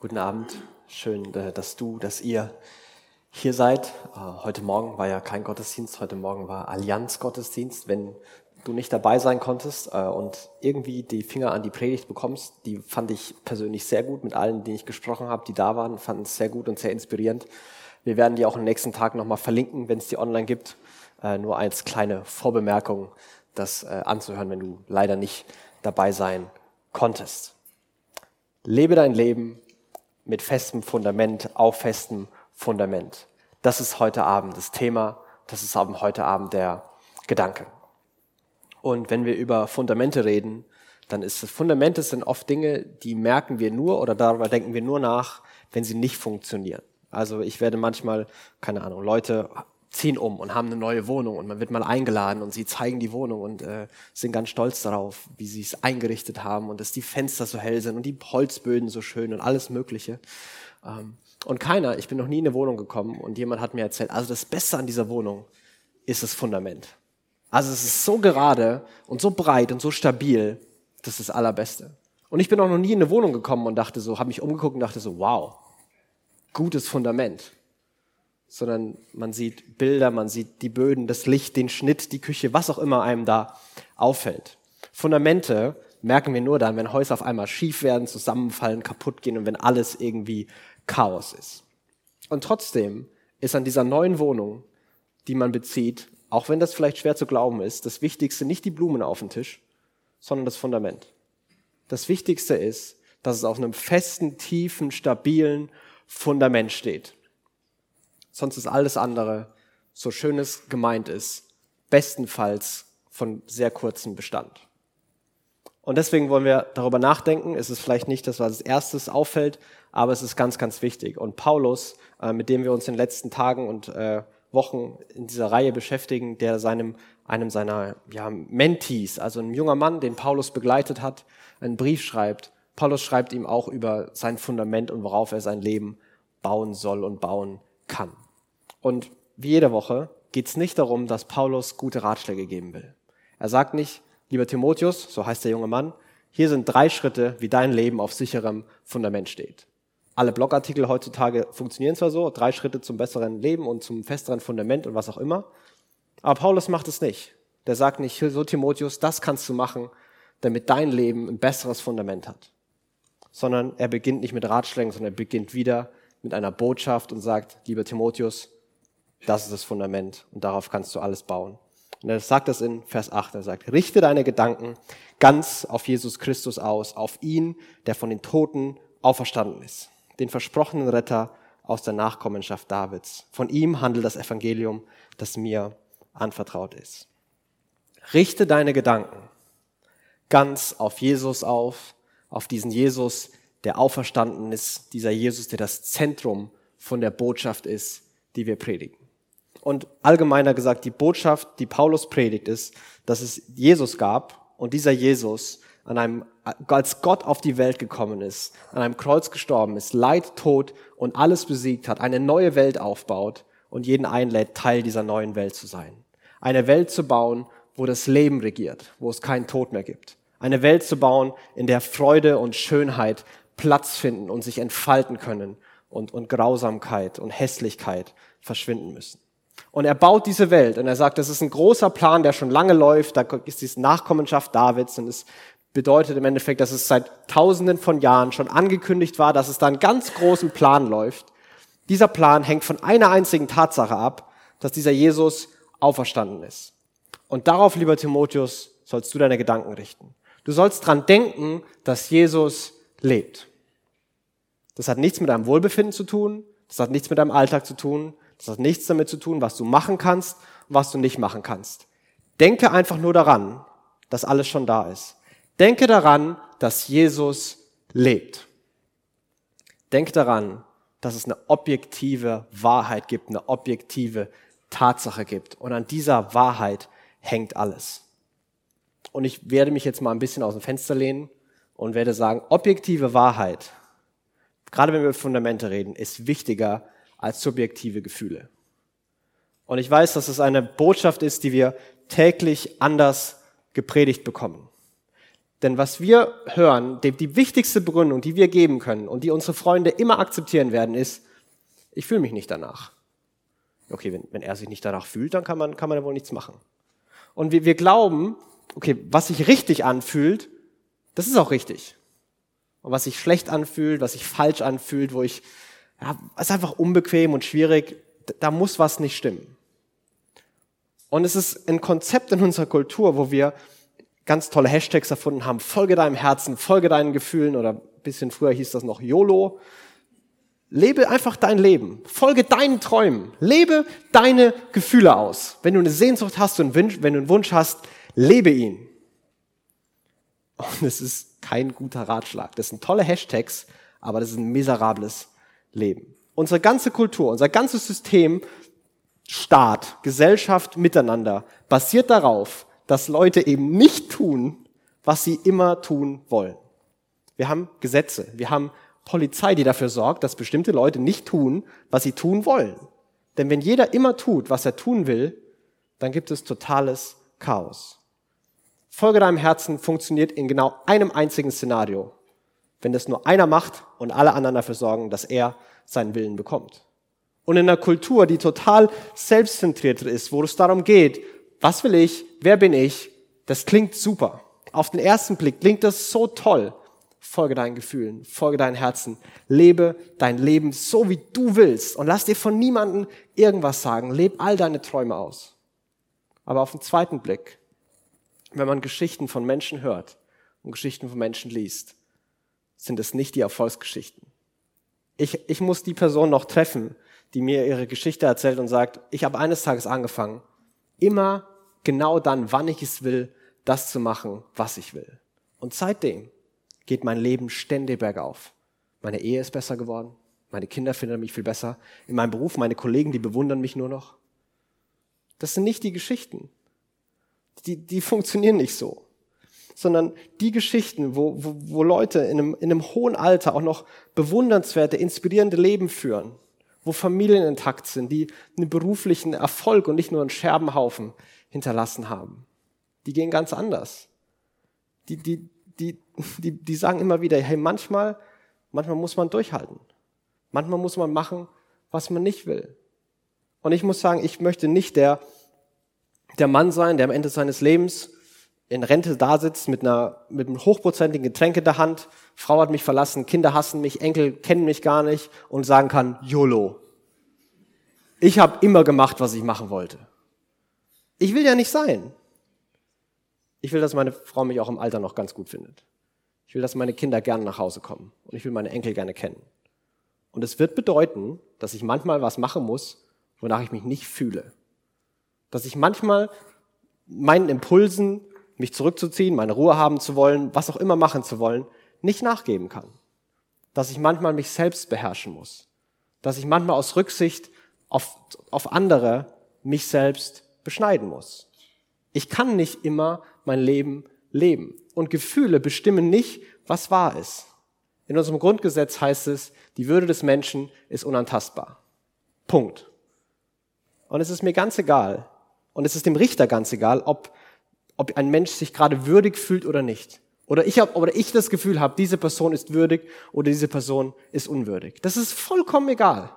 Guten Abend. Schön, äh, dass du, dass ihr hier seid. Äh, heute Morgen war ja kein Gottesdienst, heute Morgen war Allianz-Gottesdienst. Wenn du nicht dabei sein konntest äh, und irgendwie die Finger an die Predigt bekommst, die fand ich persönlich sehr gut. Mit allen, die ich gesprochen habe, die da waren, fanden es sehr gut und sehr inspirierend. Wir werden die auch am nächsten Tag nochmal verlinken, wenn es die online gibt. Nur als kleine Vorbemerkung, das anzuhören, wenn du leider nicht dabei sein konntest. Lebe dein Leben mit festem Fundament, auf festem Fundament. Das ist heute Abend das Thema, das ist heute Abend der Gedanke. Und wenn wir über Fundamente reden, dann ist das Fundamente sind oft Dinge, die merken wir nur oder darüber denken wir nur nach, wenn sie nicht funktionieren. Also ich werde manchmal, keine Ahnung, Leute ziehen um und haben eine neue Wohnung und man wird mal eingeladen und sie zeigen die Wohnung und äh, sind ganz stolz darauf, wie sie es eingerichtet haben und dass die Fenster so hell sind und die Holzböden so schön und alles Mögliche. Ähm, und keiner, ich bin noch nie in eine Wohnung gekommen und jemand hat mir erzählt, also das Beste an dieser Wohnung ist das Fundament. Also es ist so gerade und so breit und so stabil, das ist das Allerbeste. Und ich bin auch noch nie in eine Wohnung gekommen und dachte so, habe mich umgeguckt und dachte so, wow, gutes Fundament sondern man sieht Bilder, man sieht die Böden, das Licht, den Schnitt, die Küche, was auch immer einem da auffällt. Fundamente merken wir nur dann, wenn Häuser auf einmal schief werden, zusammenfallen, kaputt gehen und wenn alles irgendwie Chaos ist. Und trotzdem ist an dieser neuen Wohnung, die man bezieht, auch wenn das vielleicht schwer zu glauben ist, das Wichtigste nicht die Blumen auf dem Tisch, sondern das Fundament. Das Wichtigste ist, dass es auf einem festen, tiefen, stabilen Fundament steht. Sonst ist alles andere, so schön es gemeint ist, bestenfalls von sehr kurzem Bestand. Und deswegen wollen wir darüber nachdenken. Es ist vielleicht nicht das, was als erstes auffällt, aber es ist ganz, ganz wichtig. Und Paulus, äh, mit dem wir uns in den letzten Tagen und äh, Wochen in dieser Reihe beschäftigen, der seinem, einem seiner ja, Mentees, also ein junger Mann, den Paulus begleitet hat, einen Brief schreibt. Paulus schreibt ihm auch über sein Fundament und worauf er sein Leben bauen soll und bauen kann. Und wie jede Woche geht es nicht darum, dass Paulus gute Ratschläge geben will. Er sagt nicht, lieber Timotheus, so heißt der junge Mann, hier sind drei Schritte, wie dein Leben auf sicherem Fundament steht. Alle Blogartikel heutzutage funktionieren zwar so, drei Schritte zum besseren Leben und zum festeren Fundament und was auch immer, aber Paulus macht es nicht. Der sagt nicht, so Timotheus, das kannst du machen, damit dein Leben ein besseres Fundament hat. Sondern er beginnt nicht mit Ratschlägen, sondern er beginnt wieder mit einer Botschaft und sagt, lieber Timotheus, das ist das Fundament und darauf kannst du alles bauen. Und er sagt das in Vers 8. Er sagt, richte deine Gedanken ganz auf Jesus Christus aus, auf ihn, der von den Toten auferstanden ist, den versprochenen Retter aus der Nachkommenschaft Davids. Von ihm handelt das Evangelium, das mir anvertraut ist. Richte deine Gedanken ganz auf Jesus auf, auf diesen Jesus, der auferstanden ist, dieser Jesus, der das Zentrum von der Botschaft ist, die wir predigen. Und allgemeiner gesagt, die Botschaft, die Paulus predigt, ist, dass es Jesus gab und dieser Jesus an einem, als Gott auf die Welt gekommen ist, an einem Kreuz gestorben ist, Leid, Tod und alles besiegt hat, eine neue Welt aufbaut und jeden einlädt, Teil dieser neuen Welt zu sein. Eine Welt zu bauen, wo das Leben regiert, wo es keinen Tod mehr gibt. Eine Welt zu bauen, in der Freude und Schönheit Platz finden und sich entfalten können und, und Grausamkeit und Hässlichkeit verschwinden müssen. Und er baut diese Welt und er sagt, das ist ein großer Plan, der schon lange läuft. Da ist diese Nachkommenschaft Davids und es bedeutet im Endeffekt, dass es seit Tausenden von Jahren schon angekündigt war, dass es da einen ganz großen Plan läuft. Dieser Plan hängt von einer einzigen Tatsache ab, dass dieser Jesus auferstanden ist. Und darauf, lieber Timotheus, sollst du deine Gedanken richten. Du sollst dran denken, dass Jesus lebt. Das hat nichts mit deinem Wohlbefinden zu tun, das hat nichts mit deinem Alltag zu tun, das hat nichts damit zu tun, was du machen kannst und was du nicht machen kannst. Denke einfach nur daran, dass alles schon da ist. Denke daran, dass Jesus lebt. Denke daran, dass es eine objektive Wahrheit gibt, eine objektive Tatsache gibt. Und an dieser Wahrheit hängt alles. Und ich werde mich jetzt mal ein bisschen aus dem Fenster lehnen und werde sagen, objektive Wahrheit, gerade wenn wir über Fundamente reden, ist wichtiger als subjektive Gefühle. Und ich weiß, dass es eine Botschaft ist, die wir täglich anders gepredigt bekommen. Denn was wir hören, die, die wichtigste Begründung, die wir geben können und die unsere Freunde immer akzeptieren werden, ist, ich fühle mich nicht danach. Okay, wenn, wenn er sich nicht danach fühlt, dann kann man, kann man ja wohl nichts machen. Und wir, wir glauben, okay, was sich richtig anfühlt, das ist auch richtig. Und was sich schlecht anfühlt, was sich falsch anfühlt, wo ich, ja, ist einfach unbequem und schwierig, da muss was nicht stimmen. Und es ist ein Konzept in unserer Kultur, wo wir ganz tolle Hashtags erfunden haben. Folge deinem Herzen, folge deinen Gefühlen oder bisschen früher hieß das noch YOLO. Lebe einfach dein Leben. Folge deinen Träumen. Lebe deine Gefühle aus. Wenn du eine Sehnsucht hast und wenn du einen Wunsch hast, lebe ihn. Und es ist kein guter Ratschlag. Das sind tolle Hashtags, aber das ist ein miserables Leben. Unsere ganze Kultur, unser ganzes System, Staat, Gesellschaft miteinander basiert darauf, dass Leute eben nicht tun, was sie immer tun wollen. Wir haben Gesetze, wir haben Polizei, die dafür sorgt, dass bestimmte Leute nicht tun, was sie tun wollen. Denn wenn jeder immer tut, was er tun will, dann gibt es totales Chaos. Folge deinem Herzen funktioniert in genau einem einzigen Szenario. Wenn das nur einer macht und alle anderen dafür sorgen, dass er seinen Willen bekommt. Und in einer Kultur, die total selbstzentriert ist, wo es darum geht, was will ich, wer bin ich, das klingt super. Auf den ersten Blick klingt das so toll. Folge deinen Gefühlen, folge deinen Herzen, lebe dein Leben so, wie du willst und lass dir von niemandem irgendwas sagen. Leb all deine Träume aus. Aber auf den zweiten Blick, wenn man Geschichten von Menschen hört und Geschichten von Menschen liest, sind es nicht die Erfolgsgeschichten. Ich, ich muss die Person noch treffen, die mir ihre Geschichte erzählt und sagt, ich habe eines Tages angefangen, immer genau dann, wann ich es will, das zu machen, was ich will. Und seitdem geht mein Leben ständig bergauf. Meine Ehe ist besser geworden. Meine Kinder finden mich viel besser. In meinem Beruf, meine Kollegen, die bewundern mich nur noch. Das sind nicht die Geschichten. Die, die funktionieren nicht so. Sondern die Geschichten, wo, wo, wo Leute in einem, in einem hohen Alter auch noch bewundernswerte, inspirierende Leben führen, wo Familien intakt sind, die einen beruflichen Erfolg und nicht nur einen Scherbenhaufen hinterlassen haben. Die gehen ganz anders. Die, die, die, die, die sagen immer wieder, hey, manchmal, manchmal muss man durchhalten. Manchmal muss man machen, was man nicht will. Und ich muss sagen, ich möchte nicht der, der Mann sein, der am Ende seines Lebens in Rente da sitzt mit einer mit einem hochprozentigen Getränk in der Hand, Frau hat mich verlassen, Kinder hassen mich, Enkel kennen mich gar nicht und sagen kann, YOLO. Ich habe immer gemacht, was ich machen wollte. Ich will ja nicht sein. Ich will, dass meine Frau mich auch im Alter noch ganz gut findet. Ich will, dass meine Kinder gerne nach Hause kommen und ich will meine Enkel gerne kennen. Und es wird bedeuten, dass ich manchmal was machen muss, wonach ich mich nicht fühle. Dass ich manchmal meinen Impulsen mich zurückzuziehen, meine Ruhe haben zu wollen, was auch immer machen zu wollen, nicht nachgeben kann. Dass ich manchmal mich selbst beherrschen muss. Dass ich manchmal aus Rücksicht auf, auf andere mich selbst beschneiden muss. Ich kann nicht immer mein Leben leben. Und Gefühle bestimmen nicht, was wahr ist. In unserem Grundgesetz heißt es, die Würde des Menschen ist unantastbar. Punkt. Und es ist mir ganz egal, und es ist dem Richter ganz egal, ob ob ein Mensch sich gerade würdig fühlt oder nicht. Oder ich, hab, oder ich das Gefühl habe, diese Person ist würdig oder diese Person ist unwürdig. Das ist vollkommen egal.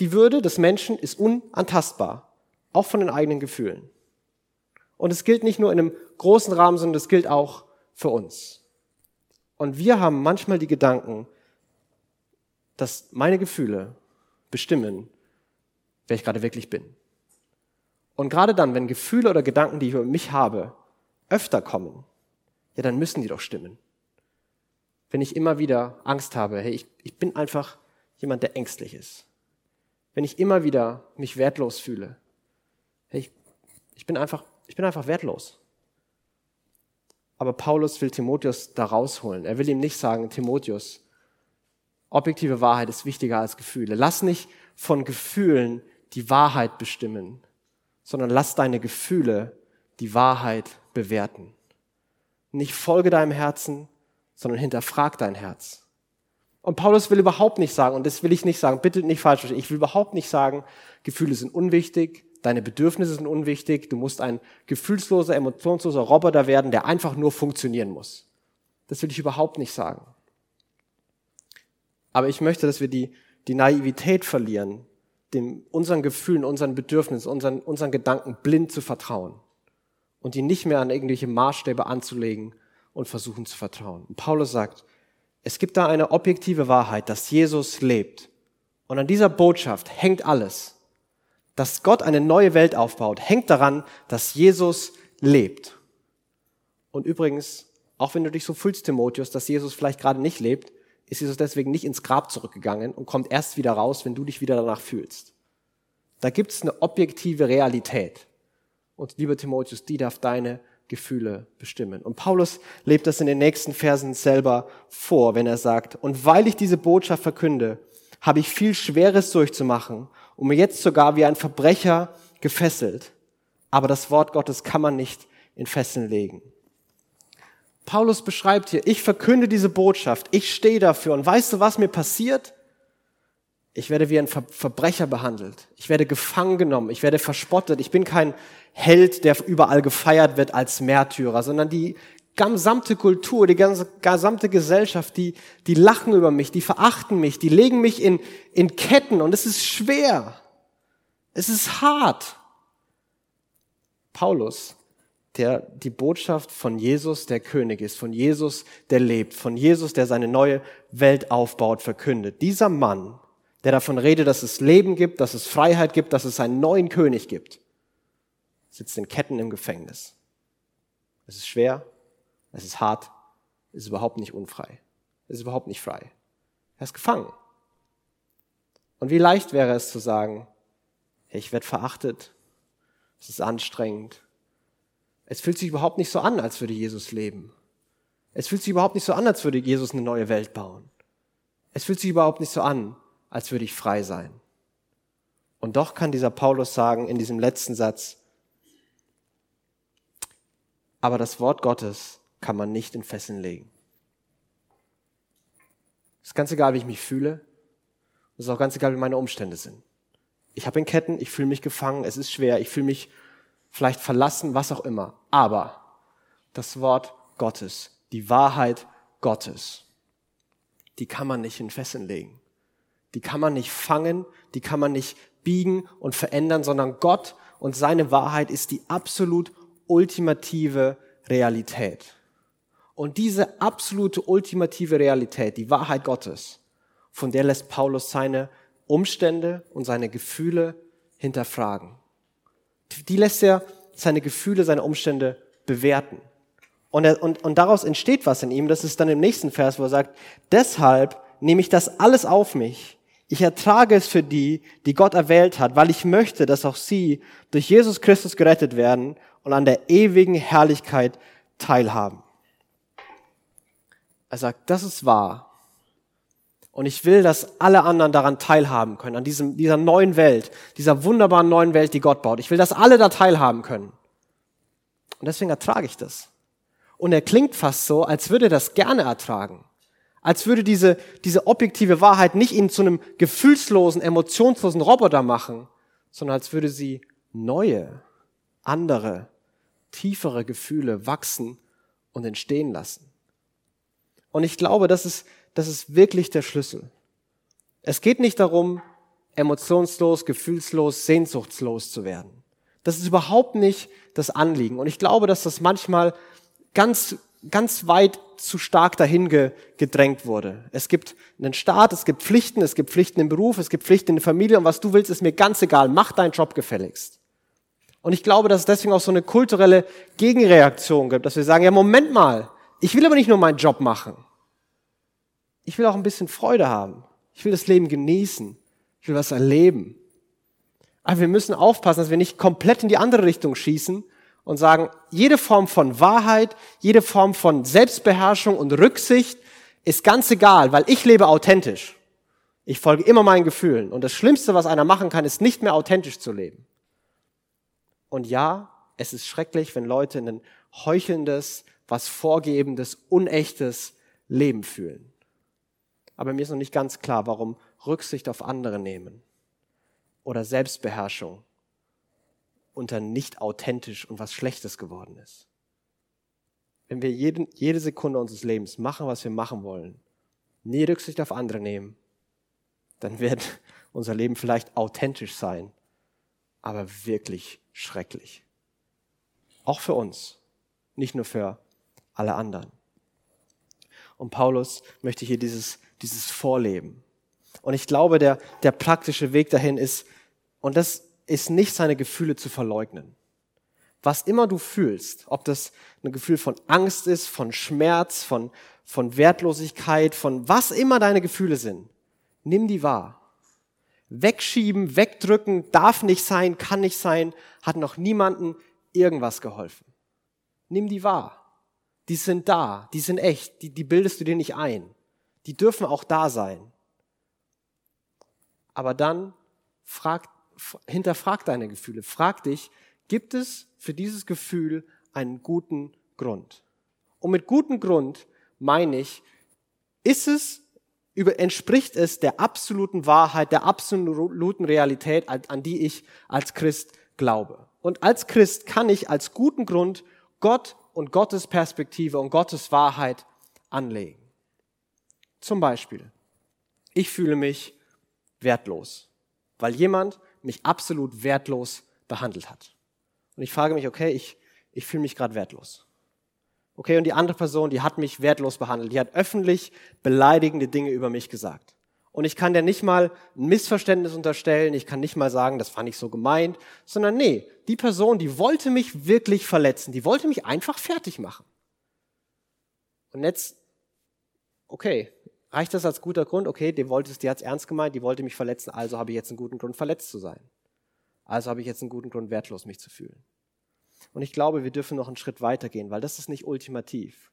Die Würde des Menschen ist unantastbar, auch von den eigenen Gefühlen. Und es gilt nicht nur in einem großen Rahmen, sondern es gilt auch für uns. Und wir haben manchmal die Gedanken, dass meine Gefühle bestimmen, wer ich gerade wirklich bin. Und gerade dann, wenn Gefühle oder Gedanken, die ich über mich habe, öfter kommen, ja, dann müssen die doch stimmen. Wenn ich immer wieder Angst habe, hey, ich, ich bin einfach jemand, der ängstlich ist. Wenn ich immer wieder mich wertlos fühle, hey, ich, ich bin einfach, ich bin einfach wertlos. Aber Paulus will Timotheus da rausholen. Er will ihm nicht sagen, Timotheus, objektive Wahrheit ist wichtiger als Gefühle. Lass nicht von Gefühlen die Wahrheit bestimmen, sondern lass deine Gefühle die Wahrheit bewerten. Nicht folge deinem Herzen, sondern hinterfrag dein Herz. Und Paulus will überhaupt nicht sagen, und das will ich nicht sagen, bitte nicht falsch verstehen, ich will überhaupt nicht sagen, Gefühle sind unwichtig, deine Bedürfnisse sind unwichtig, du musst ein gefühlsloser, emotionsloser Roboter werden, der einfach nur funktionieren muss. Das will ich überhaupt nicht sagen. Aber ich möchte, dass wir die, die Naivität verlieren, dem, unseren Gefühlen, unseren Bedürfnissen, unseren, unseren Gedanken blind zu vertrauen und die nicht mehr an irgendwelche Maßstäbe anzulegen und versuchen zu vertrauen. Und Paulus sagt, es gibt da eine objektive Wahrheit, dass Jesus lebt. Und an dieser Botschaft hängt alles. Dass Gott eine neue Welt aufbaut, hängt daran, dass Jesus lebt. Und übrigens, auch wenn du dich so fühlst, Timotheus, dass Jesus vielleicht gerade nicht lebt, ist Jesus deswegen nicht ins Grab zurückgegangen und kommt erst wieder raus, wenn du dich wieder danach fühlst. Da gibt es eine objektive Realität. Und lieber Timotheus, die darf deine Gefühle bestimmen. Und Paulus lebt das in den nächsten Versen selber vor, wenn er sagt, und weil ich diese Botschaft verkünde, habe ich viel Schweres durchzumachen und mir jetzt sogar wie ein Verbrecher gefesselt. Aber das Wort Gottes kann man nicht in Fesseln legen. Paulus beschreibt hier, ich verkünde diese Botschaft, ich stehe dafür und weißt du, was mir passiert? Ich werde wie ein Verbrecher behandelt. Ich werde gefangen genommen. Ich werde verspottet. Ich bin kein Held, der überall gefeiert wird als Märtyrer, sondern die gesamte Kultur, die ganze, gesamte Gesellschaft, die, die lachen über mich, die verachten mich, die legen mich in, in Ketten und es ist schwer. Es ist hart. Paulus der die Botschaft von Jesus, der König ist, von Jesus, der lebt, von Jesus, der seine neue Welt aufbaut, verkündet. Dieser Mann, der davon redet, dass es Leben gibt, dass es Freiheit gibt, dass es einen neuen König gibt, sitzt in Ketten im Gefängnis. Es ist schwer, es ist hart, es ist überhaupt nicht unfrei, es ist überhaupt nicht frei. Er ist gefangen. Und wie leicht wäre es zu sagen, ich werde verachtet, es ist anstrengend, es fühlt sich überhaupt nicht so an, als würde Jesus leben. Es fühlt sich überhaupt nicht so an, als würde Jesus eine neue Welt bauen. Es fühlt sich überhaupt nicht so an, als würde ich frei sein. Und doch kann dieser Paulus sagen in diesem letzten Satz, aber das Wort Gottes kann man nicht in Fesseln legen. Es ist ganz egal, wie ich mich fühle. Es ist auch ganz egal, wie meine Umstände sind. Ich habe in Ketten, ich fühle mich gefangen, es ist schwer, ich fühle mich vielleicht verlassen, was auch immer. Aber das Wort Gottes, die Wahrheit Gottes, die kann man nicht in Fesseln legen. Die kann man nicht fangen, die kann man nicht biegen und verändern, sondern Gott und seine Wahrheit ist die absolut ultimative Realität. Und diese absolute ultimative Realität, die Wahrheit Gottes, von der lässt Paulus seine Umstände und seine Gefühle hinterfragen die lässt er seine Gefühle, seine Umstände bewerten. Und, er, und, und daraus entsteht was in ihm. Das ist dann im nächsten Vers, wo er sagt, deshalb nehme ich das alles auf mich. Ich ertrage es für die, die Gott erwählt hat, weil ich möchte, dass auch sie durch Jesus Christus gerettet werden und an der ewigen Herrlichkeit teilhaben. Er sagt, das ist wahr. Und ich will, dass alle anderen daran teilhaben können, an diesem, dieser neuen Welt, dieser wunderbaren neuen Welt, die Gott baut. Ich will, dass alle da teilhaben können. Und deswegen ertrage ich das. Und er klingt fast so, als würde er das gerne ertragen. Als würde diese, diese objektive Wahrheit nicht ihn zu einem gefühlslosen, emotionslosen Roboter machen, sondern als würde sie neue, andere, tiefere Gefühle wachsen und entstehen lassen. Und ich glaube, das ist das ist wirklich der Schlüssel. Es geht nicht darum, emotionslos, gefühlslos, sehnsuchtslos zu werden. Das ist überhaupt nicht das Anliegen. Und ich glaube, dass das manchmal ganz, ganz weit zu stark dahin gedrängt wurde. Es gibt einen Staat, es gibt Pflichten, es gibt Pflichten im Beruf, es gibt Pflichten in der Familie und was du willst, ist mir ganz egal. Mach deinen Job gefälligst. Und ich glaube, dass es deswegen auch so eine kulturelle Gegenreaktion gibt, dass wir sagen, ja, Moment mal, ich will aber nicht nur meinen Job machen ich will auch ein bisschen Freude haben. Ich will das Leben genießen. Ich will was erleben. Aber wir müssen aufpassen, dass wir nicht komplett in die andere Richtung schießen und sagen, jede Form von Wahrheit, jede Form von Selbstbeherrschung und Rücksicht ist ganz egal, weil ich lebe authentisch. Ich folge immer meinen Gefühlen. Und das Schlimmste, was einer machen kann, ist nicht mehr authentisch zu leben. Und ja, es ist schrecklich, wenn Leute ein heuchelndes, was vorgebendes, unechtes Leben fühlen aber mir ist noch nicht ganz klar, warum Rücksicht auf andere nehmen oder Selbstbeherrschung unter nicht authentisch und was Schlechtes geworden ist. Wenn wir jeden, jede Sekunde unseres Lebens machen, was wir machen wollen, nie Rücksicht auf andere nehmen, dann wird unser Leben vielleicht authentisch sein, aber wirklich schrecklich. Auch für uns, nicht nur für alle anderen. Und Paulus möchte hier dieses, dieses Vorleben. Und ich glaube, der, der praktische Weg dahin ist, und das ist nicht seine Gefühle zu verleugnen. Was immer du fühlst, ob das ein Gefühl von Angst ist, von Schmerz, von, von Wertlosigkeit, von was immer deine Gefühle sind, nimm die wahr. Wegschieben, wegdrücken, darf nicht sein, kann nicht sein, hat noch niemanden irgendwas geholfen. Nimm die wahr. Die sind da, die sind echt, die, die bildest du dir nicht ein. Die dürfen auch da sein. Aber dann frag, hinterfrag deine Gefühle. Frag dich, gibt es für dieses Gefühl einen guten Grund? Und mit gutem Grund meine ich, ist es, entspricht es der absoluten Wahrheit, der absoluten Realität, an die ich als Christ glaube. Und als Christ kann ich als guten Grund Gott und Gottes Perspektive und Gottes Wahrheit anlegen. Zum Beispiel, ich fühle mich wertlos, weil jemand mich absolut wertlos behandelt hat. Und ich frage mich, okay, ich, ich fühle mich gerade wertlos. Okay, und die andere Person, die hat mich wertlos behandelt. Die hat öffentlich beleidigende Dinge über mich gesagt. Und ich kann der nicht mal ein Missverständnis unterstellen, ich kann nicht mal sagen, das war nicht so gemeint, sondern nee, die Person, die wollte mich wirklich verletzen, die wollte mich einfach fertig machen. Und jetzt, okay, Reicht das als guter Grund? Okay, die wollte es, die hat es ernst gemeint, die wollte mich verletzen, also habe ich jetzt einen guten Grund, verletzt zu sein. Also habe ich jetzt einen guten Grund, wertlos mich zu fühlen. Und ich glaube, wir dürfen noch einen Schritt weitergehen, weil das ist nicht ultimativ.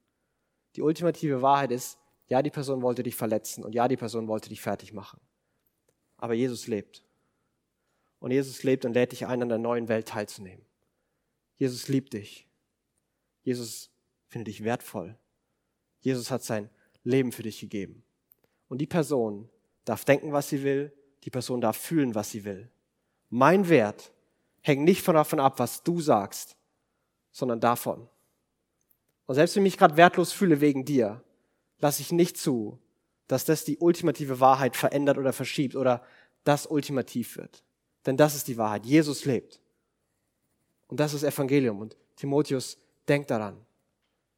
Die ultimative Wahrheit ist, ja, die Person wollte dich verletzen und ja, die Person wollte dich fertig machen. Aber Jesus lebt. Und Jesus lebt und lädt dich ein, an der neuen Welt teilzunehmen. Jesus liebt dich. Jesus findet dich wertvoll. Jesus hat sein Leben für dich gegeben. Und die Person darf denken, was sie will, die Person darf fühlen, was sie will. Mein Wert hängt nicht davon ab, was du sagst, sondern davon. Und selbst wenn ich mich gerade wertlos fühle wegen dir, lasse ich nicht zu, dass das die ultimative Wahrheit verändert oder verschiebt oder das ultimativ wird. Denn das ist die Wahrheit. Jesus lebt. Und das ist Evangelium. Und Timotheus, denk daran.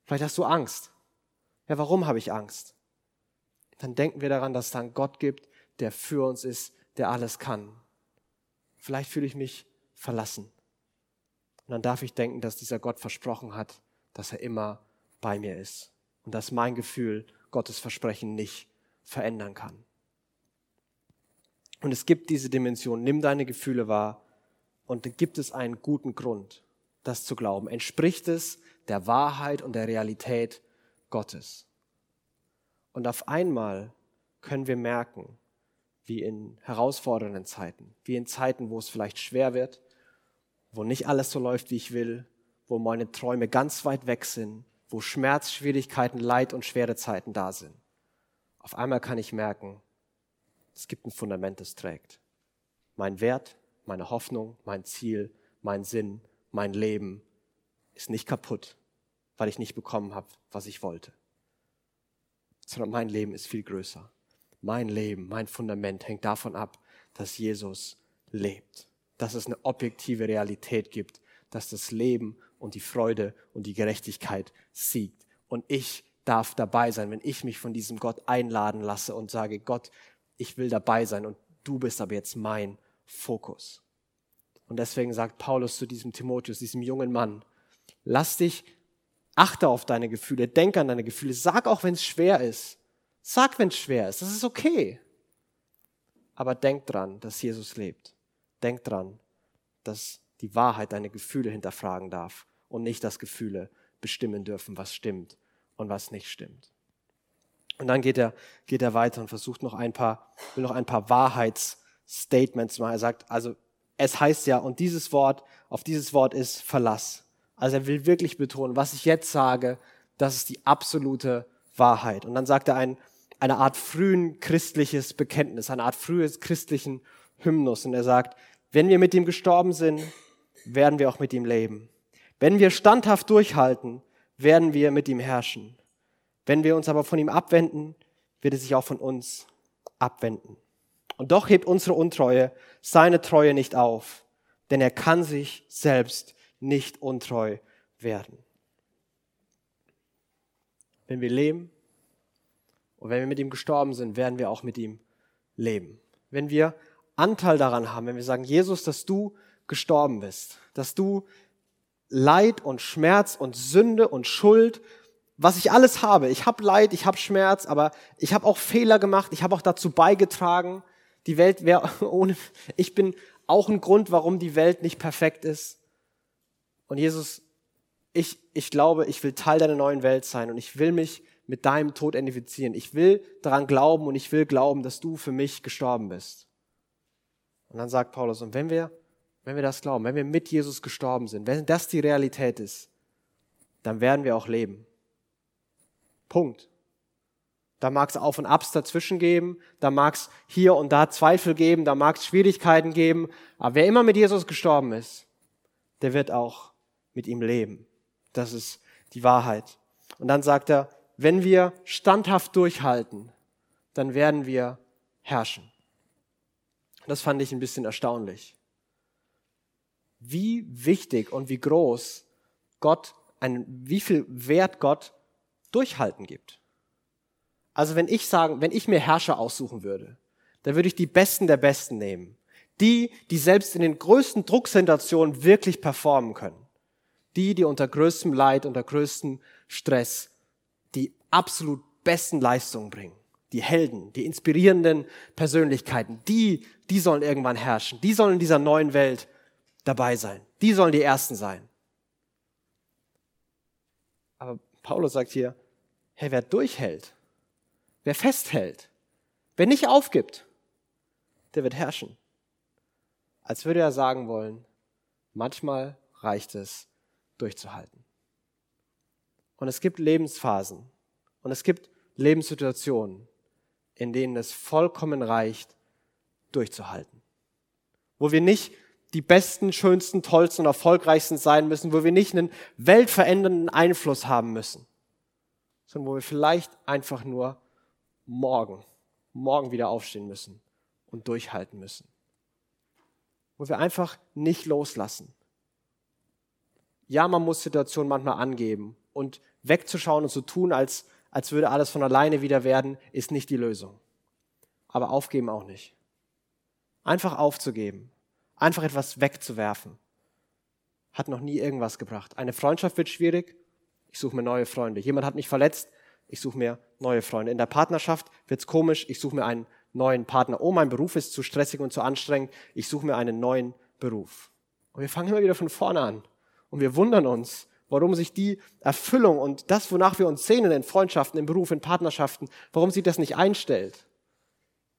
Vielleicht hast du Angst. Ja, warum habe ich Angst? Dann denken wir daran, dass es einen Gott gibt, der für uns ist, der alles kann. Vielleicht fühle ich mich verlassen. Und dann darf ich denken, dass dieser Gott versprochen hat, dass er immer bei mir ist und dass mein Gefühl Gottes Versprechen nicht verändern kann. Und es gibt diese Dimension, nimm deine Gefühle wahr und dann gibt es einen guten Grund, das zu glauben. Entspricht es der Wahrheit und der Realität Gottes? Und auf einmal können wir merken, wie in herausfordernden Zeiten, wie in Zeiten, wo es vielleicht schwer wird, wo nicht alles so läuft, wie ich will, wo meine Träume ganz weit weg sind, wo Schmerz, Schwierigkeiten, Leid und schwere Zeiten da sind. Auf einmal kann ich merken, es gibt ein Fundament, das trägt. Mein Wert, meine Hoffnung, mein Ziel, mein Sinn, mein Leben ist nicht kaputt, weil ich nicht bekommen habe, was ich wollte sondern mein Leben ist viel größer. Mein Leben, mein Fundament hängt davon ab, dass Jesus lebt, dass es eine objektive Realität gibt, dass das Leben und die Freude und die Gerechtigkeit siegt. Und ich darf dabei sein, wenn ich mich von diesem Gott einladen lasse und sage, Gott, ich will dabei sein und du bist aber jetzt mein Fokus. Und deswegen sagt Paulus zu diesem Timotheus, diesem jungen Mann, lass dich Achte auf deine Gefühle, denk an deine Gefühle, sag auch, wenn es schwer ist. Sag, wenn es schwer ist, das ist okay. Aber denk dran, dass Jesus lebt. Denk dran, dass die Wahrheit deine Gefühle hinterfragen darf und nicht, dass Gefühle bestimmen dürfen, was stimmt und was nicht stimmt. Und dann geht er, geht er weiter und versucht noch ein paar, will noch ein paar Wahrheitsstatements machen. Er sagt, also es heißt ja, und dieses Wort, auf dieses Wort ist Verlass. Also er will wirklich betonen, was ich jetzt sage, das ist die absolute Wahrheit. Und dann sagt er ein, eine Art frühen christliches Bekenntnis, eine Art frühes christlichen Hymnus. Und er sagt, wenn wir mit ihm gestorben sind, werden wir auch mit ihm leben. Wenn wir standhaft durchhalten, werden wir mit ihm herrschen. Wenn wir uns aber von ihm abwenden, wird er sich auch von uns abwenden. Und doch hebt unsere Untreue seine Treue nicht auf, denn er kann sich selbst nicht untreu werden. Wenn wir leben und wenn wir mit ihm gestorben sind, werden wir auch mit ihm leben. Wenn wir Anteil daran haben, wenn wir sagen, Jesus, dass du gestorben bist, dass du Leid und Schmerz und Sünde und Schuld, was ich alles habe. Ich habe Leid, ich habe Schmerz, aber ich habe auch Fehler gemacht, ich habe auch dazu beigetragen. Die Welt wäre ohne, ich bin auch ein Grund, warum die Welt nicht perfekt ist. Und Jesus, ich, ich glaube, ich will Teil deiner neuen Welt sein und ich will mich mit deinem Tod identifizieren. Ich will daran glauben und ich will glauben, dass du für mich gestorben bist. Und dann sagt Paulus, und wenn wir, wenn wir das glauben, wenn wir mit Jesus gestorben sind, wenn das die Realität ist, dann werden wir auch leben. Punkt. Da mag es Auf und Abs dazwischen geben, da mag es hier und da Zweifel geben, da mag es Schwierigkeiten geben, aber wer immer mit Jesus gestorben ist, der wird auch mit ihm leben. Das ist die Wahrheit. Und dann sagt er, wenn wir standhaft durchhalten, dann werden wir herrschen. Das fand ich ein bisschen erstaunlich. Wie wichtig und wie groß Gott, ein, wie viel Wert Gott Durchhalten gibt. Also wenn ich sagen, wenn ich mir Herrscher aussuchen würde, dann würde ich die Besten der Besten nehmen. Die, die selbst in den größten Drucksituationen wirklich performen können. Die, die unter größtem Leid, unter größtem Stress die absolut besten Leistungen bringen. Die Helden, die inspirierenden Persönlichkeiten, die, die sollen irgendwann herrschen. Die sollen in dieser neuen Welt dabei sein. Die sollen die Ersten sein. Aber Paulus sagt hier, hey, wer durchhält, wer festhält, wer nicht aufgibt, der wird herrschen. Als würde er sagen wollen, manchmal reicht es, durchzuhalten. Und es gibt Lebensphasen und es gibt Lebenssituationen, in denen es vollkommen reicht, durchzuhalten. Wo wir nicht die besten, schönsten, tollsten und erfolgreichsten sein müssen, wo wir nicht einen weltverändernden Einfluss haben müssen, sondern wo wir vielleicht einfach nur morgen, morgen wieder aufstehen müssen und durchhalten müssen. Wo wir einfach nicht loslassen. Ja, man muss Situationen manchmal angeben und wegzuschauen und zu tun, als, als würde alles von alleine wieder werden, ist nicht die Lösung. Aber aufgeben auch nicht. Einfach aufzugeben, einfach etwas wegzuwerfen, hat noch nie irgendwas gebracht. Eine Freundschaft wird schwierig, ich suche mir neue Freunde. Jemand hat mich verletzt, ich suche mir neue Freunde. In der Partnerschaft wird's komisch, ich suche mir einen neuen Partner. Oh, mein Beruf ist zu stressig und zu anstrengend, ich suche mir einen neuen Beruf. Und wir fangen immer wieder von vorne an. Und wir wundern uns, warum sich die Erfüllung und das, wonach wir uns sehnen in Freundschaften, im Beruf, in Partnerschaften, warum sich das nicht einstellt.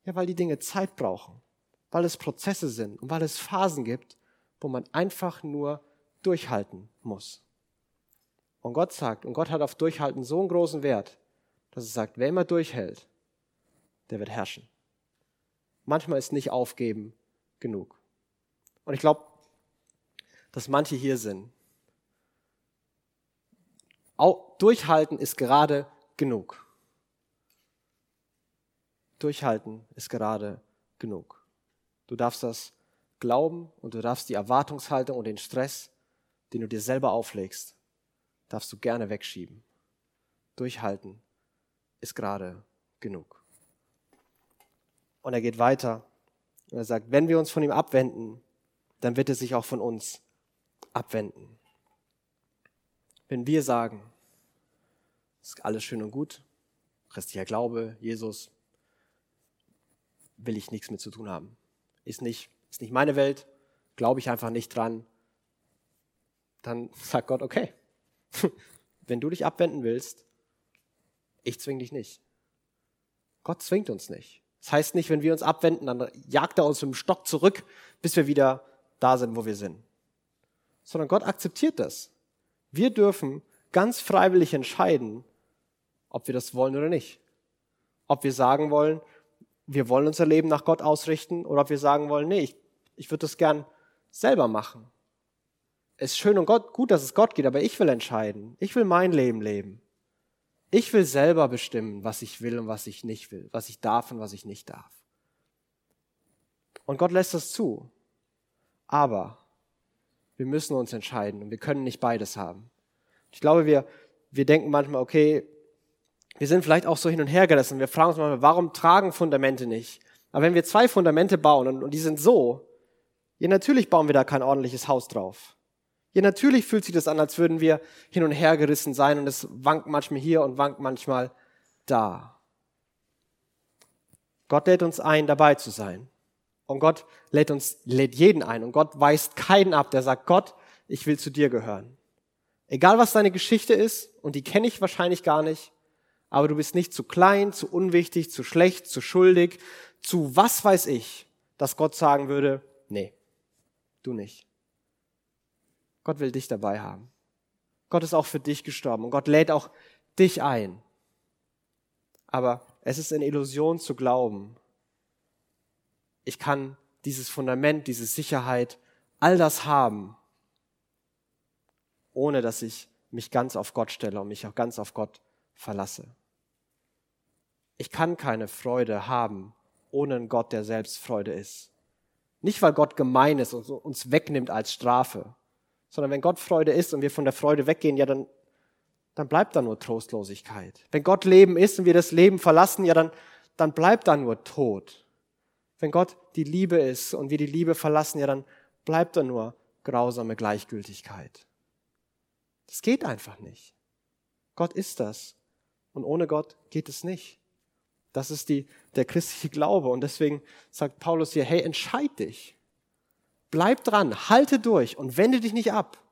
Ja, weil die Dinge Zeit brauchen, weil es Prozesse sind und weil es Phasen gibt, wo man einfach nur durchhalten muss. Und Gott sagt, und Gott hat auf Durchhalten so einen großen Wert, dass er sagt, wer immer durchhält, der wird herrschen. Manchmal ist nicht aufgeben genug. Und ich glaube, dass manche hier sind, durchhalten ist gerade genug. Durchhalten ist gerade genug. Du darfst das glauben und du darfst die Erwartungshaltung und den Stress, den du dir selber auflegst, darfst du gerne wegschieben. Durchhalten ist gerade genug. Und er geht weiter und er sagt, wenn wir uns von ihm abwenden, dann wird er sich auch von uns abwenden. Wenn wir sagen, ist alles schön und gut, christlicher Glaube, Jesus, will ich nichts mit zu tun haben. Ist nicht, ist nicht meine Welt, glaube ich einfach nicht dran. Dann sagt Gott, okay, wenn du dich abwenden willst, ich zwing dich nicht. Gott zwingt uns nicht. Das heißt nicht, wenn wir uns abwenden, dann jagt er uns mit dem Stock zurück, bis wir wieder da sind, wo wir sind. Sondern Gott akzeptiert das. Wir dürfen ganz freiwillig entscheiden, ob wir das wollen oder nicht. Ob wir sagen wollen, wir wollen unser Leben nach Gott ausrichten oder ob wir sagen wollen, nee, ich, ich würde das gern selber machen. es ist schön und Gott, gut, dass es Gott geht, aber ich will entscheiden. Ich will mein Leben leben. Ich will selber bestimmen, was ich will und was ich nicht will, was ich darf und was ich nicht darf. Und Gott lässt das zu. Aber wir müssen uns entscheiden und wir können nicht beides haben. Ich glaube, wir, wir denken manchmal, okay, wir sind vielleicht auch so hin und her gerissen. Wir fragen uns manchmal, warum tragen Fundamente nicht? Aber wenn wir zwei Fundamente bauen und, und die sind so, ja, natürlich bauen wir da kein ordentliches Haus drauf. Ja, natürlich fühlt sich das an, als würden wir hin und her gerissen sein und es wankt manchmal hier und wankt manchmal da. Gott lädt uns ein, dabei zu sein. Und Gott lädt uns, lädt jeden ein. Und Gott weist keinen ab, der sagt, Gott, ich will zu dir gehören. Egal was deine Geschichte ist, und die kenne ich wahrscheinlich gar nicht, aber du bist nicht zu klein, zu unwichtig, zu schlecht, zu schuldig, zu was weiß ich, dass Gott sagen würde, nee, du nicht. Gott will dich dabei haben. Gott ist auch für dich gestorben und Gott lädt auch dich ein. Aber es ist eine Illusion zu glauben, ich kann dieses Fundament, diese Sicherheit, all das haben, ohne dass ich mich ganz auf Gott stelle und mich auch ganz auf Gott verlasse. Ich kann keine Freude haben ohne einen Gott, der selbst Freude ist. Nicht, weil Gott gemein ist und uns wegnimmt als Strafe, sondern wenn Gott Freude ist und wir von der Freude weggehen, ja, dann, dann bleibt da nur Trostlosigkeit. Wenn Gott Leben ist und wir das Leben verlassen, ja, dann, dann bleibt da nur Tod. Wenn Gott die Liebe ist und wir die Liebe verlassen, ja, dann bleibt da nur grausame Gleichgültigkeit. Das geht einfach nicht. Gott ist das. Und ohne Gott geht es nicht. Das ist die, der christliche Glaube. Und deswegen sagt Paulus hier, hey, entscheid dich. Bleib dran, halte durch und wende dich nicht ab.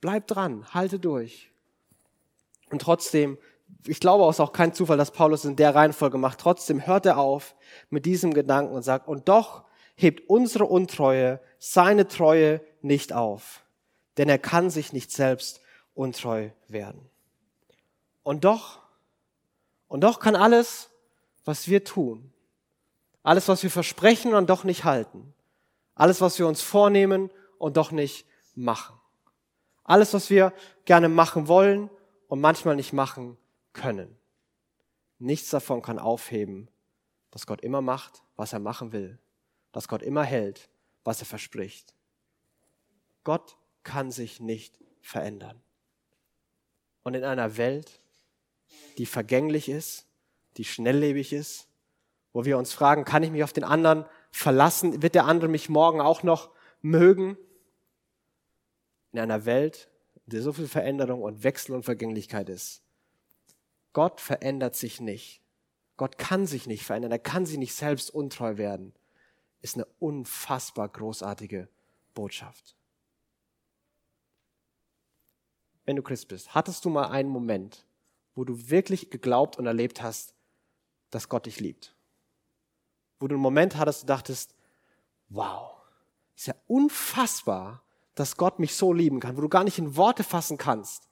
Bleib dran, halte durch. Und trotzdem ich glaube, es ist auch kein Zufall, dass Paulus in der Reihenfolge macht. Trotzdem hört er auf mit diesem Gedanken und sagt, und doch hebt unsere Untreue seine Treue nicht auf, denn er kann sich nicht selbst untreu werden. Und doch, und doch kann alles, was wir tun, alles, was wir versprechen und doch nicht halten, alles, was wir uns vornehmen und doch nicht machen, alles, was wir gerne machen wollen und manchmal nicht machen, können. Nichts davon kann aufheben, dass Gott immer macht, was er machen will, dass Gott immer hält, was er verspricht. Gott kann sich nicht verändern. Und in einer Welt, die vergänglich ist, die schnelllebig ist, wo wir uns fragen, kann ich mich auf den anderen verlassen? Wird der andere mich morgen auch noch mögen? In einer Welt, in der so viel Veränderung und Wechsel und Vergänglichkeit ist, Gott verändert sich nicht. Gott kann sich nicht verändern. Er kann sich nicht selbst untreu werden. Ist eine unfassbar großartige Botschaft. Wenn du Christ bist, hattest du mal einen Moment, wo du wirklich geglaubt und erlebt hast, dass Gott dich liebt? Wo du einen Moment hattest, du dachtest, wow, ist ja unfassbar, dass Gott mich so lieben kann, wo du gar nicht in Worte fassen kannst,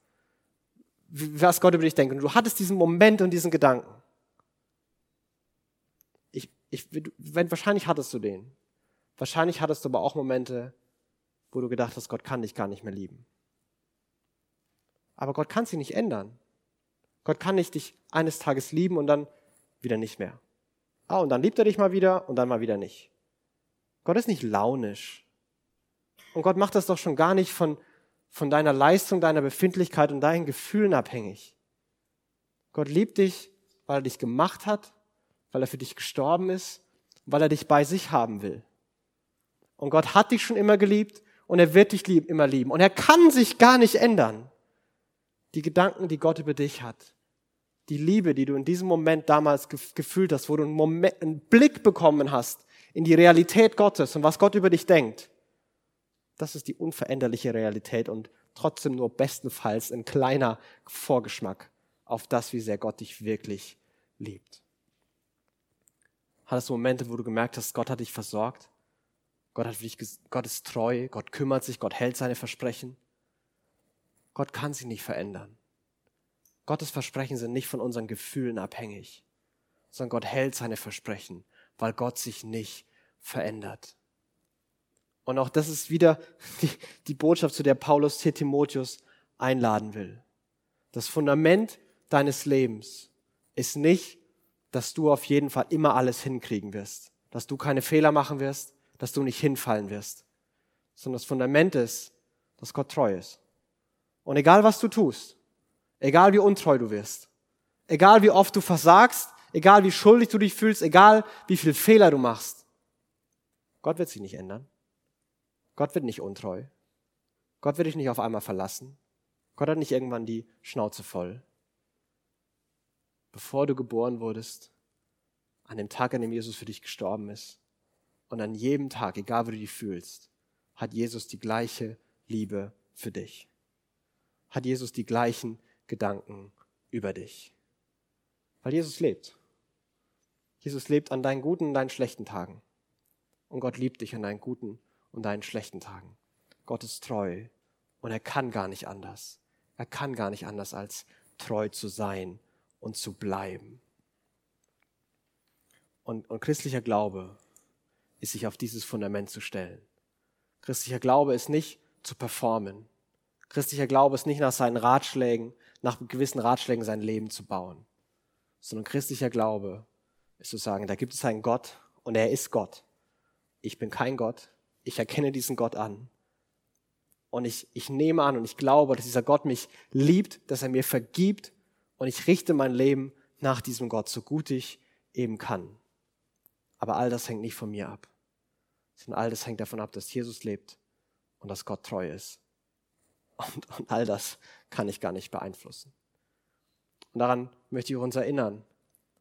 was Gott über dich denkt. Und du hattest diesen Moment und diesen Gedanken. Ich, ich, wenn, wahrscheinlich hattest du den. Wahrscheinlich hattest du aber auch Momente, wo du gedacht hast, Gott kann dich gar nicht mehr lieben. Aber Gott kann sich nicht ändern. Gott kann nicht dich eines Tages lieben und dann wieder nicht mehr. Ah, und dann liebt er dich mal wieder und dann mal wieder nicht. Gott ist nicht launisch. Und Gott macht das doch schon gar nicht von, von deiner Leistung, deiner Befindlichkeit und deinen Gefühlen abhängig. Gott liebt dich, weil er dich gemacht hat, weil er für dich gestorben ist, weil er dich bei sich haben will. Und Gott hat dich schon immer geliebt und er wird dich lieb, immer lieben. Und er kann sich gar nicht ändern. Die Gedanken, die Gott über dich hat, die Liebe, die du in diesem Moment damals gefühlt hast, wo du einen, Moment, einen Blick bekommen hast in die Realität Gottes und was Gott über dich denkt, das ist die unveränderliche Realität und trotzdem nur bestenfalls ein kleiner Vorgeschmack auf das, wie sehr Gott dich wirklich liebt. Hattest du Momente, wo du gemerkt hast, Gott hat dich versorgt? Gott, hat dich, Gott ist treu, Gott kümmert sich, Gott hält seine Versprechen. Gott kann sich nicht verändern. Gottes Versprechen sind nicht von unseren Gefühlen abhängig, sondern Gott hält seine Versprechen, weil Gott sich nicht verändert. Und auch das ist wieder die, die Botschaft, zu der Paulus hier Timotheus einladen will. Das Fundament deines Lebens ist nicht, dass du auf jeden Fall immer alles hinkriegen wirst, dass du keine Fehler machen wirst, dass du nicht hinfallen wirst, sondern das Fundament ist, dass Gott treu ist. Und egal was du tust, egal wie untreu du wirst, egal wie oft du versagst, egal wie schuldig du dich fühlst, egal wie viel Fehler du machst, Gott wird sich nicht ändern. Gott wird nicht untreu. Gott wird dich nicht auf einmal verlassen. Gott hat nicht irgendwann die Schnauze voll. Bevor du geboren wurdest, an dem Tag, an dem Jesus für dich gestorben ist, und an jedem Tag, egal wie du dich fühlst, hat Jesus die gleiche Liebe für dich. Hat Jesus die gleichen Gedanken über dich. Weil Jesus lebt. Jesus lebt an deinen guten und deinen schlechten Tagen. Und Gott liebt dich an deinen guten und deinen schlechten Tagen. Gott ist treu und er kann gar nicht anders. Er kann gar nicht anders als treu zu sein und zu bleiben. Und, und christlicher Glaube ist sich auf dieses Fundament zu stellen. Christlicher Glaube ist nicht zu performen. Christlicher Glaube ist nicht nach seinen Ratschlägen, nach gewissen Ratschlägen sein Leben zu bauen, sondern christlicher Glaube ist zu sagen, da gibt es einen Gott und er ist Gott. Ich bin kein Gott, ich erkenne diesen Gott an. Und ich, ich nehme an und ich glaube, dass dieser Gott mich liebt, dass er mir vergibt und ich richte mein Leben nach diesem Gott, so gut ich eben kann. Aber all das hängt nicht von mir ab, sondern all das hängt davon ab, dass Jesus lebt und dass Gott treu ist. Und, und all das kann ich gar nicht beeinflussen. Und daran möchte ich uns erinnern.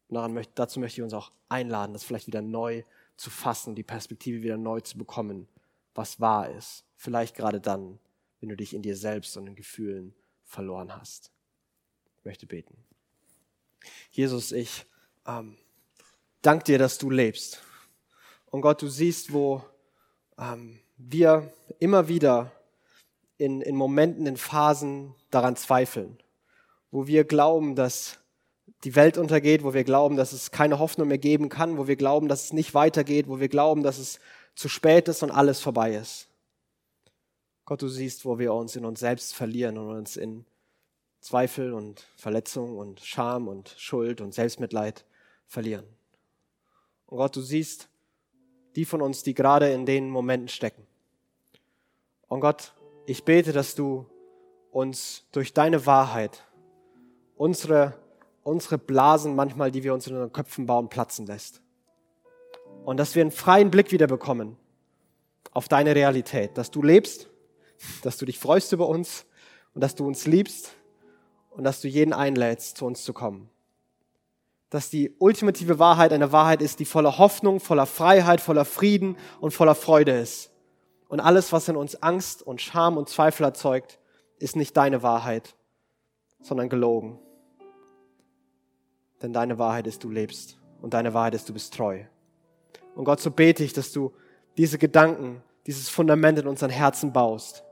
Und daran dazu möchte ich uns auch einladen, das vielleicht wieder neu zu fassen, die Perspektive wieder neu zu bekommen, was wahr ist. Vielleicht gerade dann, wenn du dich in dir selbst und in Gefühlen verloren hast. Ich möchte beten. Jesus, ich ähm, danke dir, dass du lebst. Und Gott, du siehst, wo ähm, wir immer wieder in, in Momenten, in Phasen daran zweifeln, wo wir glauben, dass die Welt untergeht, wo wir glauben, dass es keine Hoffnung mehr geben kann, wo wir glauben, dass es nicht weitergeht, wo wir glauben, dass es zu spät ist und alles vorbei ist. Gott, du siehst, wo wir uns in uns selbst verlieren und uns in Zweifel und Verletzung und Scham und Schuld und Selbstmitleid verlieren. Und Gott, du siehst die von uns, die gerade in den Momenten stecken. Und Gott, ich bete, dass du uns durch deine Wahrheit unsere, unsere Blasen manchmal, die wir uns in unseren Köpfen bauen, platzen lässt. Und dass wir einen freien Blick wieder bekommen auf deine Realität, dass du lebst, dass du dich freust über uns und dass du uns liebst und dass du jeden einlädst, zu uns zu kommen. Dass die ultimative Wahrheit eine Wahrheit ist, die voller Hoffnung, voller Freiheit, voller Frieden und voller Freude ist. Und alles, was in uns Angst und Scham und Zweifel erzeugt, ist nicht deine Wahrheit, sondern gelogen. Denn deine Wahrheit ist, du lebst. Und deine Wahrheit ist, du bist treu. Und Gott, so bete ich, dass du diese Gedanken, dieses Fundament in unseren Herzen baust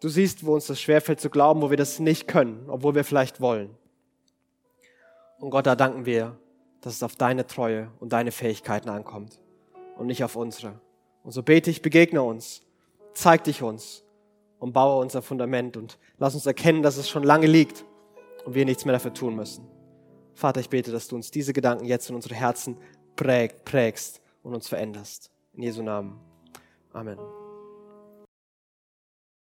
Du siehst, wo uns das schwerfällt zu glauben, wo wir das nicht können, obwohl wir vielleicht wollen. Und Gott, da danken wir, dass es auf deine Treue und deine Fähigkeiten ankommt und nicht auf unsere. Und so bete ich, begegne uns, zeig dich uns und baue unser Fundament und lass uns erkennen, dass es schon lange liegt und wir nichts mehr dafür tun müssen. Vater, ich bete, dass du uns diese Gedanken jetzt in unsere Herzen präg, prägst und uns veränderst. In Jesu Namen. Amen.